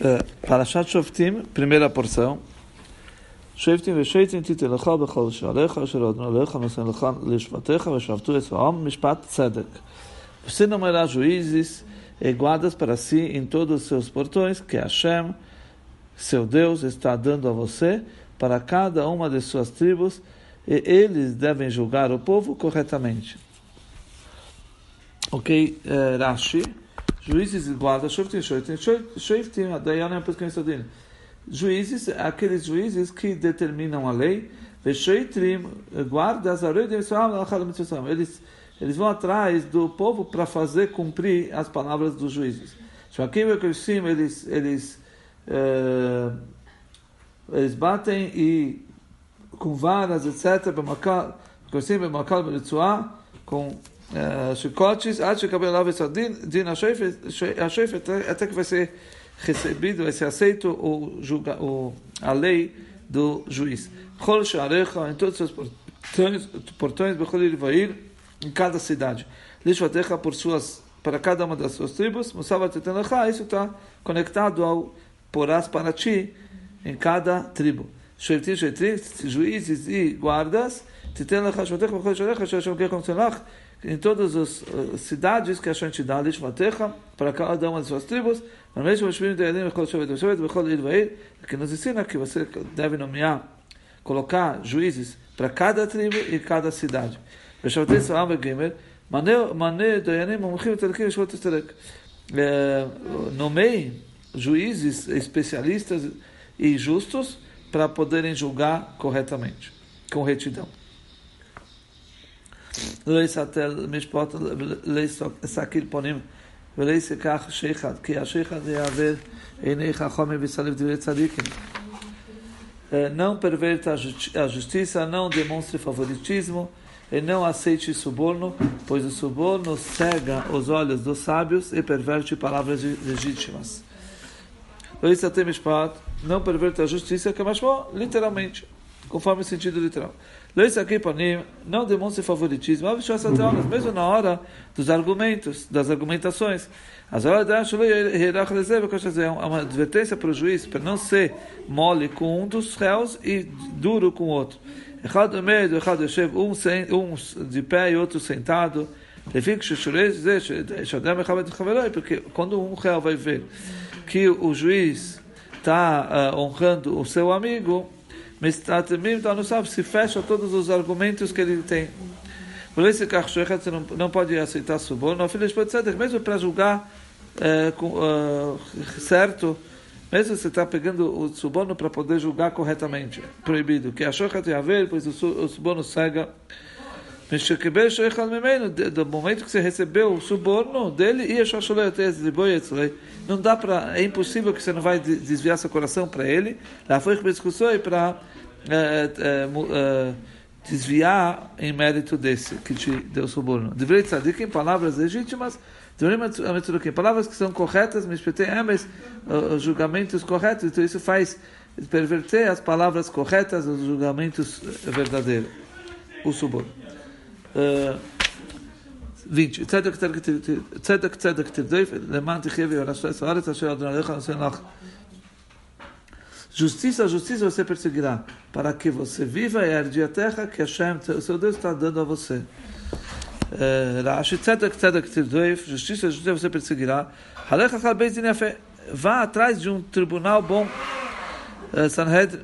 Uh, Parashat Shoftim, primeira porção. Shoftim v'sheitim titelecha b'chol shalecha nosen lecha lishvatecha v'shavtu esvaam mishpat tzedek. Você nomeará juízes e guardas para si em todos os seus portões que Hashem, seu Deus, está dando a você para cada uma de suas tribos e eles devem julgar o povo corretamente. Ok, uh, Rashi juízes e guardas, shoftim, shoftim, shoftim, dayanim pesquem sadin. Juízes, aqueles juízes que determinam a lei, veshoitrim, guardas, eles eles vão atrás do povo para fazer cumprir as palavras dos juízes. Eles, eles, uh, eles batem e com varas, etc., com chicotes, até que cabelo din, din até que vai ser recebido, vai ser aceito o, julga, o, a lei do juiz. Chol sharecha, em todos os portões, portões ir em cada cidade. Lishvatecha por suas, para cada uma das suas tribos, Musavat isso está conectado ao porás para ti em cada tribo. Shevtim, Shevtim, juízes e guardas, Titen lecha, Shvatecha, Bechol sharecha, Shashem kechom tzelach, em todas as uh, cidades que a gente dá, Lishvatecha, para cada uma das suas tribos, que nos ensina que você deve nomear, colocar juízes para cada tribo e cada cidade. Nomeie juízes especialistas e justos para poderem julgar corretamente, com retidão. לא יסתל משפט לסקיל פונים ולייס כך שייחד, כי השייחד יעבר עיני חכמים ויסלב דברי צדיקים. Não perverta a justiça, não demonstre favoritismo e não aceite suborno, pois o suborno cega os olhos dos sábios e perverte palavras legítimas. Por isso, até não perverta a justiça, que é mais bom, literalmente, conforme o sentido literal. Não demonstre favoritismo, mesmo na hora dos argumentos, das argumentações. As horas é uma advertência para o juiz, para não ser mole com um dos réus e duro com o outro. Um de pé e outro sentado. Porque quando um réu vai ver que o juiz está uh, honrando o seu amigo, então não sabe se fecha todos os argumentos que ele tem. Por isso que você não, não pode aceitar suborno, mesmo para julgar é, com, uh, certo, mesmo se está pegando o suborno para poder julgar corretamente, proibido. Que achou que ia ver, pois o suborno cega. Do momento que você recebeu o suborno dele, não dá para, é impossível que você não vai desviar seu coração para ele. Lá foi que para desviar em mérito desse que te deu suborno. Deveria tzadik em palavras legítimas, palavras que são corretas, mas os julgamentos corretos, então isso faz perverter as palavras corretas, os julgamentos verdadeiros. O suborno. 20. Justiça, justiça você perseguirá, para que você viva e herde a terra que Hashem, seu Deus, está dando a você. Justiça, justiça você perseguirá. Halecha vá atrás de um tribunal bom, Sanhedrin,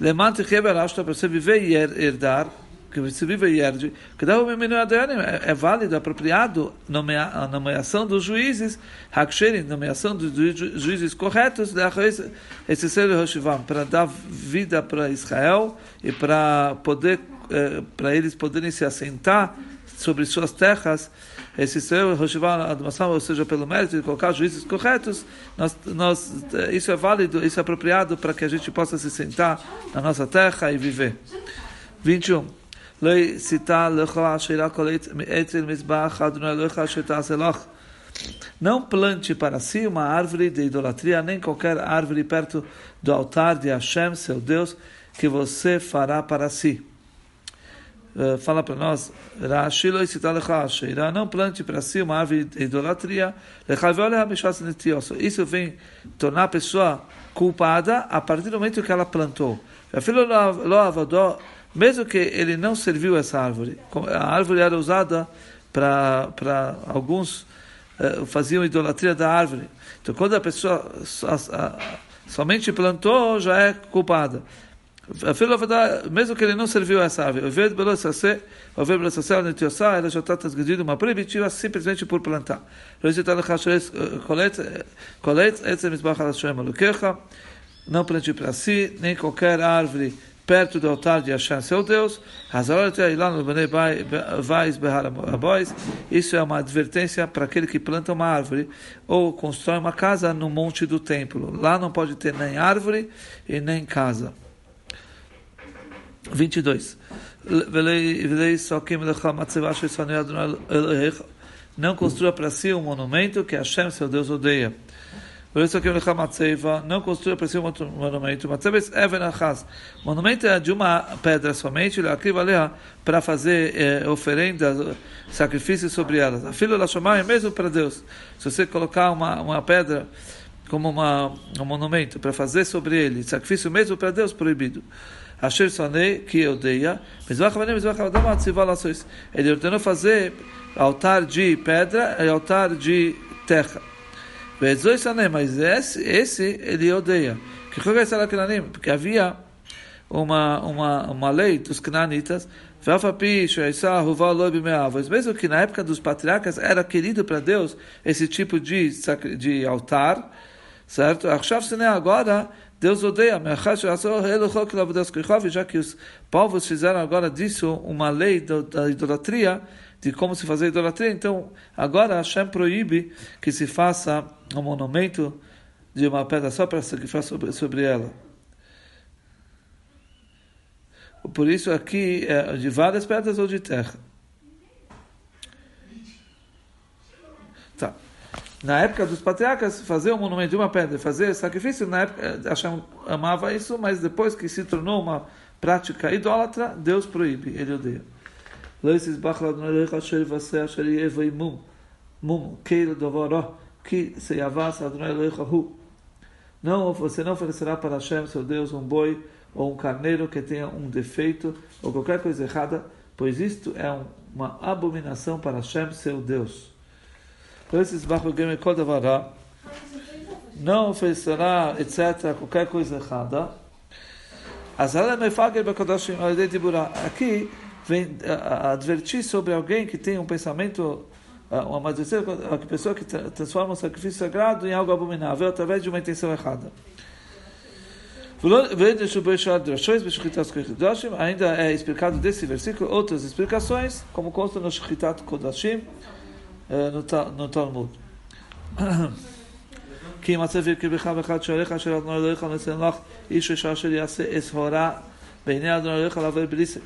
leman para você viver e herdar, que se vive Yerd, que dá o é válido, apropriado a nomeação dos juízes, Haksherin, nomeação dos juízes corretos, esse ser para dar vida para Israel e para poder eh, para eles poderem se assentar sobre suas terras, esse ser Hoshivan ou seja, pelo mérito de colocar juízes corretos, nós, nós, eh, isso é válido, isso é apropriado para que a gente possa se sentar na nossa terra e viver. 21. Não plante para si uma árvore de idolatria, nem qualquer árvore perto do altar de Hashem, seu Deus, que você fará para si. uh, fala para nós, não plante para si uma árvore de idolatria, isso vem tornar a pessoa culpada a partir do momento que ela plantou. Mesmo que ele não serviu essa árvore, a árvore era usada para alguns uh, faziam idolatria da árvore. Então, quando a pessoa somente plantou, já é culpada mesmo que ele não serviu essa árvore, o verde ela já está transgredindo uma proibitiva simplesmente por plantar. Não plante para si, nem qualquer árvore perto do altar de Hashem, seu Deus. Isso é uma advertência para aquele que planta uma árvore ou constrói uma casa no monte do templo. Lá não pode ter nem árvore e nem casa. 22. Não construa para si um monumento que Hashem, seu Deus, odeia. Não construa para si um monumento. Monumento é de uma pedra somente, para fazer eh, oferendas, sacrifícios sobre elas. A filha chamar é mesmo para Deus. Se você colocar uma, uma pedra como uma, um monumento para fazer sobre ele, sacrifício mesmo para Deus, proibido. Asher Sonei, que odeia, ele ordenou fazer altar de pedra e altar de terra. Mas esse, esse ele odeia. Porque havia uma, uma, uma lei dos cananitas, mesmo que na época dos patriarcas era querido para Deus esse tipo de, de altar, certo? Agora Deus odeia, já que os povos fizeram agora disso uma lei da idolatria, de como se fazer idolatria, então agora Hashem proíbe que se faça um monumento de uma pedra só para sacrificar sobre, sobre ela. Por isso aqui é de várias pedras ou de terra. Tá na época dos patriarcas, fazer um monumento de uma pedra, fazer sacrifício, na época Hashem amava isso, mas depois que se tornou uma prática idólatra, Deus proíbe, ele odeia. Não, você não oferecerá para Hashem, seu Deus, um boi ou um carneiro que tenha um defeito ou qualquer coisa errada, pois isto é uma abominação para Hashem, seu Deus não oferecerá, etc., qualquer coisa errada. Aqui vem advertir sobre alguém que tem um pensamento, uma a pessoa que transforma o sacrifício sagrado em algo abominável através de uma intenção errada. Ainda é explicado desse versículo outras explicações, como consta no Shchitat Kodashim, no Talmud. כי מצב יקרבך באחד שעליך אשר אדוני אלוהיך נותן לך איש ישר אשר יעשה אסהרה בעיני אדוני אלוהיך לעבור בליסק.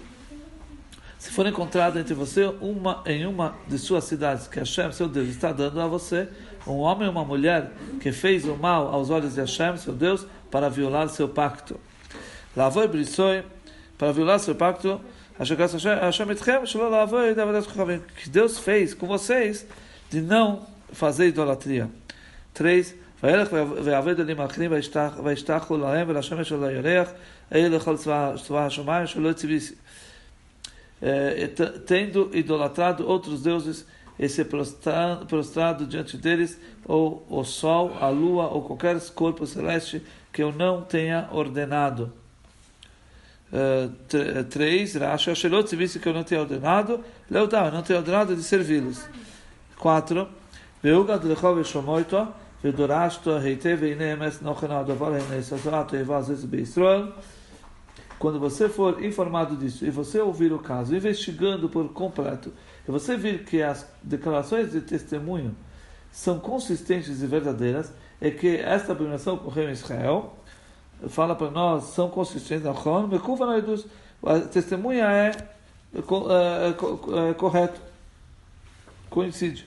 Se for encontrado entre você uma, em uma de suas cidades que Hashem, seu Deus, está dando a você, um homem ou uma mulher que fez o mal aos olhos de Hashem, seu Deus, para violar seu pacto. Lavoi brissoi, para violar seu pacto, que Deus fez com vocês de não fazer idolatria. Três, ויעבד אלים אחרים וישתחו להם ולשמש על הירח, אלה לכל צבא השמיים שלא é, tendo idolatrado outros deuses e se prostrado, prostrado diante deles, ou o sol, a lua, ou qualquer corpo celeste que eu não tenha ordenado. É, 3. Uh, é, se visse que eu não tenho ordenado, Leudá, eu não tenho ordenado de servi-los. 4. Veugad Lechov Shomoito, Vedorashto, Heiteve, Inemes, Nochená, Dovar, Inemes, Sazorato, Evaz, Ezbe, Israel Quando você for informado disso e você ouvir o caso, investigando por completo, e você vir que as declarações de testemunho são consistentes e verdadeiras, é que esta abominação ocorreu em Israel, fala para nós, são consistentes, a testemunha é, é, é, é correto, coincide.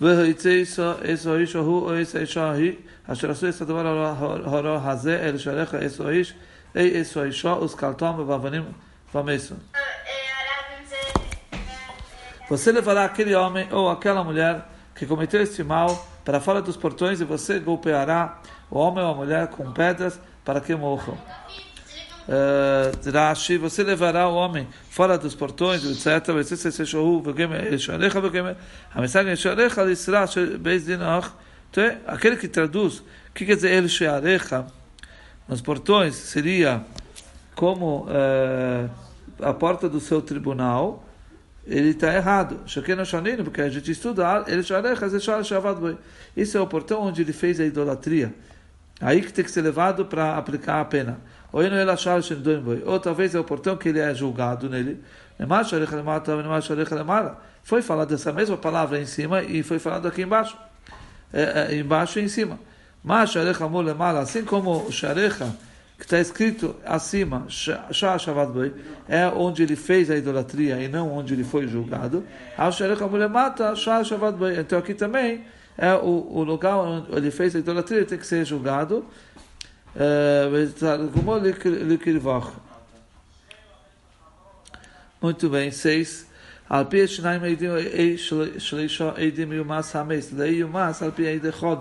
ויצא איסו איש ההוא או איסו האישה ההיא, אשר עשו את הדבר הרע הזה, אל שעריך איסו איש, אי איסו האישה, ושכלתם ובאבנים ומסו. Você levará aquele homem ou aquela mulher que cometeu este mal para fora dos portões e você golpeará o homem ou a mulher com pedras para que morram. Uh, Rashi, você levará o homem fora dos portões, etc. A mensagem é aquele que traduz, o que quer dizer El Shearecha? Nos portões seria como uh, a porta do seu tribunal, ele está errado. Porque a gente estuda, ele Isso é o portão onde ele fez a idolatria. Aí que tem que ser levado para aplicar a pena. Ou talvez é o portão que ele é julgado nele. Foi falado essa mesma palavra em cima e foi falado aqui embaixo. É, é, embaixo e em cima. Assim como sharecha, que está escrito acima, é onde ele fez a idolatria e não onde ele foi julgado. Então aqui também é o, o lugar onde ele fez a idolatria tem que ser julgado. Muito bem, seis. על פי השניים עדים שלישה עדים יומס המס, לאי יומס על פי עד אחד.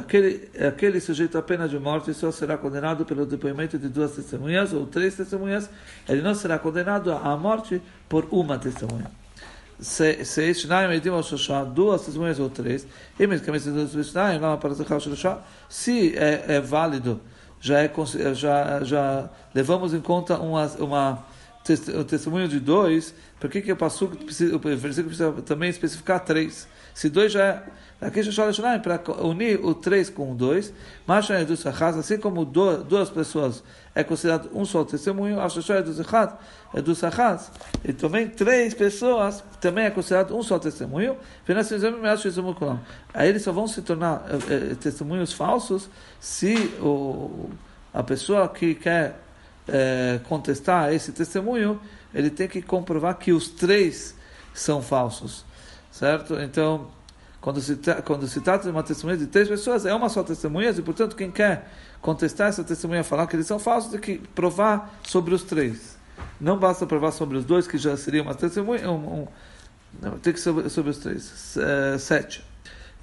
Aquele, aquele sujeito a pena de morte só será condenado pelo depoimento de duas testemunhas ou três testemunhas. Ele não será condenado à morte por uma testemunha seis, שניים עדים על שלושה, duas testemunhas ou três, e mesmo que a mesa dos שניים, lama para o שלושה, se é, é válido, já, é, já, já levamos em conta uma, uma um testemunho de dois, por que, que o, passo, o versículo precisa também especificar três? Se dois já é Aqui Shoshana para unir o 3 com o 2, assim como duas pessoas é considerado um só testemunho, a Shoshana é do Sachaz, e também três pessoas também é considerado um só testemunho, aí eles só vão se tornar é, testemunhos falsos se o, a pessoa que quer é, contestar esse testemunho, ele tem que comprovar que os três são falsos, certo? Então, quando se, quando se trata de uma testemunha de três pessoas, é uma só testemunha, e portanto, quem quer contestar essa testemunha, falar que eles são falsos, tem que provar sobre os três. Não basta provar sobre os dois, que já seria uma testemunha, um, um, não, tem que sobre, sobre os três. Uh, sete.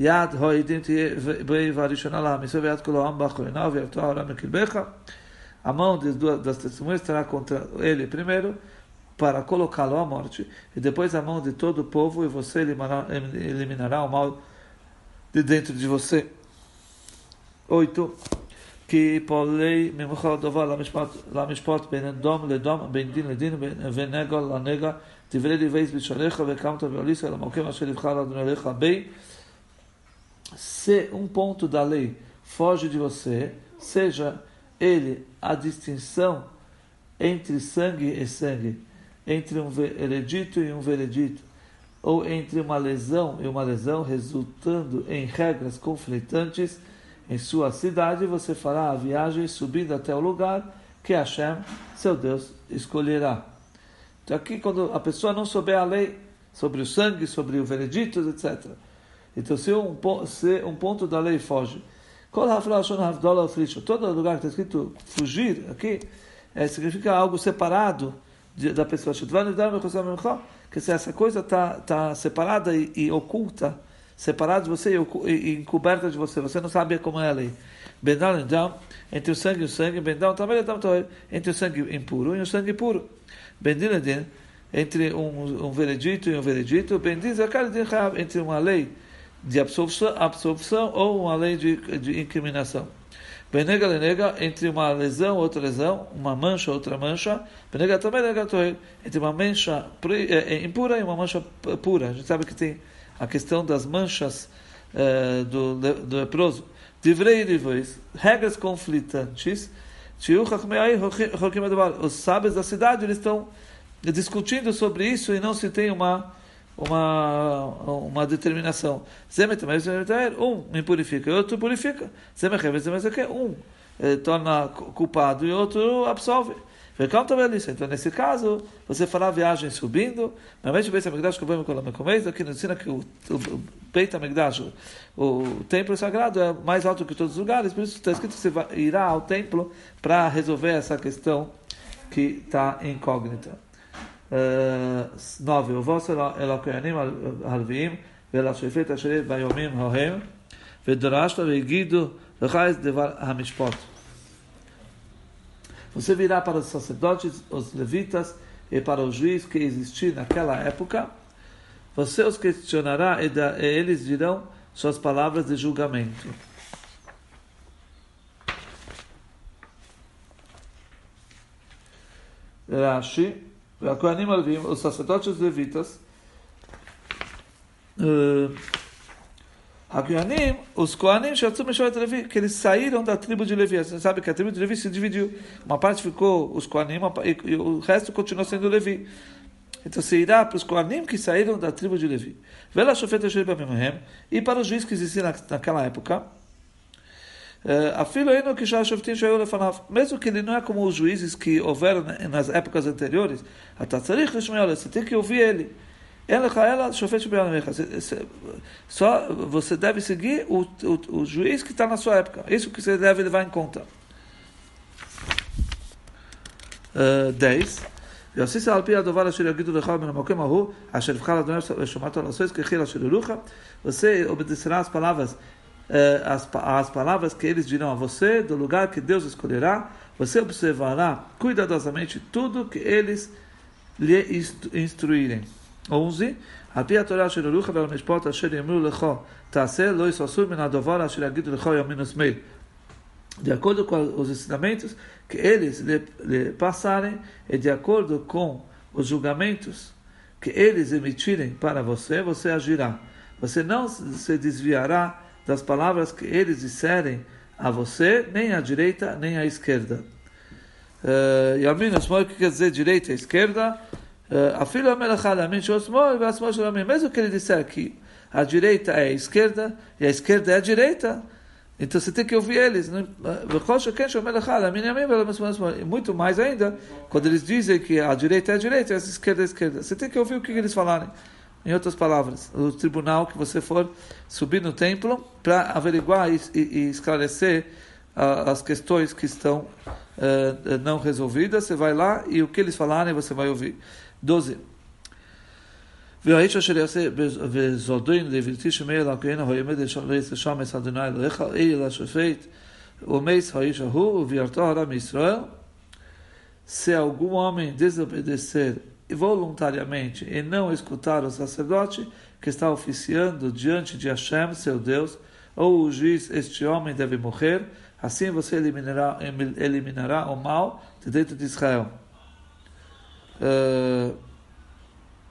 Yad hoidim a mão das testemunhas estará contra ele primeiro, para colocá-lo à morte, e depois a mão de todo o povo, e você eliminará, eliminará o mal de dentro de você. 8. כי פועלי ממך הדבר למשפט בין אדום לדום, בין דין לדין, בין נגע לנגע, דברי דברי בשעריך וקמת ועליסה למקום אשר יבחר אדוני אליך בי. Se um ponto da lei foge de você, seja ele a distinção entre sangue e sangue, entre um veredito e um veredito, ou entre uma lesão e uma lesão, resultando em regras conflitantes em sua cidade, você fará a viagem subindo até o lugar que Hashem, seu Deus, escolherá. Então aqui, quando a pessoa não souber a lei sobre o sangue, sobre o veredito, etc. Então, se um, se um ponto da lei foge, todo lugar que está escrito fugir, aqui, é, significa algo separado da pessoa. Que se essa coisa está tá separada e, e, oculta, separada de você e, e, encoberta de você, você não sabe como é a lei. Bendal, então, entre o sangue e o sangue, Bendal também entre o sangue impuro e o sangue puro. Bendil, entre um, um veredito e um veredito, entre uma lei de absolvição, absolvição ou uma lei de, de incriminação. Benega lenega, entre uma lesão outra lesão, uma mancha outra mancha. Benega também nega entre uma mancha é, é, impura e uma mancha pura. A gente sabe que tem a questão das manchas é, do, do leproso. Divrei depois, regras conflitantes. Os sábios da cidade eles estão discutindo sobre isso e não se tem uma uma, uma determinação. Um impurifica e outro purifica. Um eh, torna culpado e outro absolve. Então, nesse caso, você fará viagem subindo. Normalmente, o Beit HaMikdash nos ensina que o, o Beit HaMikdash, o, o templo sagrado, é mais alto que todos os lugares. Por isso está escrito que você irá ao templo para resolver essa questão que está incógnita. Uh, nove. O vosso Elokoyanim Halviim ולשופט אשר ביומים ההם, ודרשת והגידו לך את דבר המשפט. Você virá para os sacerdotes, os levitas e para o juiz que existia naquela época. Você os questionará e, eles dirão suas palavras de julgamento. Rashi, os sacerdotes levitas, uh, os Koanim, Levi, que eles saíram da tribo de Levi. Você sabe que a tribo de Levi se dividiu. Uma parte ficou os Koanim e, o resto continuou sendo Levi. Então se irá para os Koanim que saíram da tribo de Levi. Vela e para os juízes que existiam naquela época. Mesmo que ele não é como os juízes que houveram nas épocas anteriores, você tem que ouvir ele. Só você deve seguir o, o, o juiz que está na sua época. Isso que você deve levar em conta. Uh, 10. ועשית על פי הדבר אשר יגידו לך מן המקום ההוא, אשר יבחר אדוני ושמעת לעשות כחיל אשר ירוך, você obedecerá as palavras, as, as palavras que eles dirão a você, do lugar que Deus escolherá, você observará cuidadosamente tudo que eles lhe instruírem. 11. על פי התורה אשר הולוך ועל המשפט אשר יאמרו לך תעשה לא יססו מן הדבר אשר יגידו לך ימין ושמאל. De acordo com os ensinamentos que eles lhe, lhe passarem e de acordo com os julgamentos que eles emitirem para você, você agirá. Você não se desviará das palavras que eles disserem a você, nem à direita, nem à esquerda. Uh, Yamin, o que quer dizer direita e esquerda? Shalamin. Mesmo que ele disser que a direita é a esquerda e a esquerda é a direita, então você tem que ouvir eles. Muito mais ainda, quando eles dizem que a direita é a direita e a esquerda é a esquerda. Você tem que ouvir o que eles falarem. Em outras palavras, o tribunal que você for subir no templo para averiguar e, e esclarecer uh, as questões que estão uh, não resolvidas, você vai lá e o que eles falarem você vai ouvir. 12. והאיש אשר יעשה וזודין לבלתי שומע אלוקינו הימד לשמש אדוני אלוהיך אל השופט ומס האיש ההוא ובירתו הרם ישראל se algum homem desobedecer voluntariamente e não escutar o sacerdote que está oficiando diante de Hashem, seu Deus, ou o juiz, este homem deve morrer, assim você eliminará, eliminará o mal de dentro de Israel. Uh,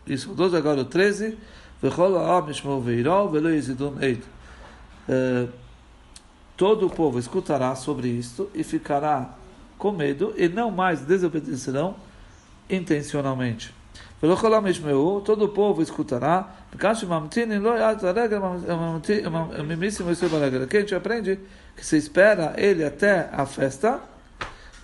isso, 12 agora o 13. Uh, todo o povo escutará sobre isto e ficará com medo e não mais desobedecerão intencionalmente. Todo o povo escutará. Aqui a gente aprende que se espera ele até a festa,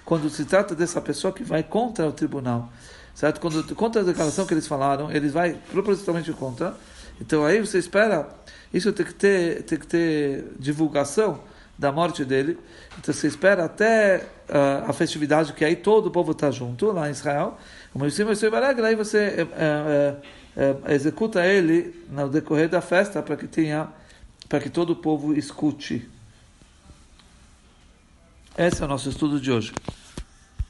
quando se trata dessa pessoa que vai contra o tribunal. Certo? Quando, contra a declaração que eles falaram, eles vai propositalmente contra. Então aí você espera, isso tem que ter, tem que ter divulgação da morte dele. Então você espera até uh, a festividade, que aí todo o povo está junto, lá em Israel. Aí você uh, uh, executa ele no decorrer da festa para que tenha, para que todo o povo escute. Esse é o nosso estudo de hoje.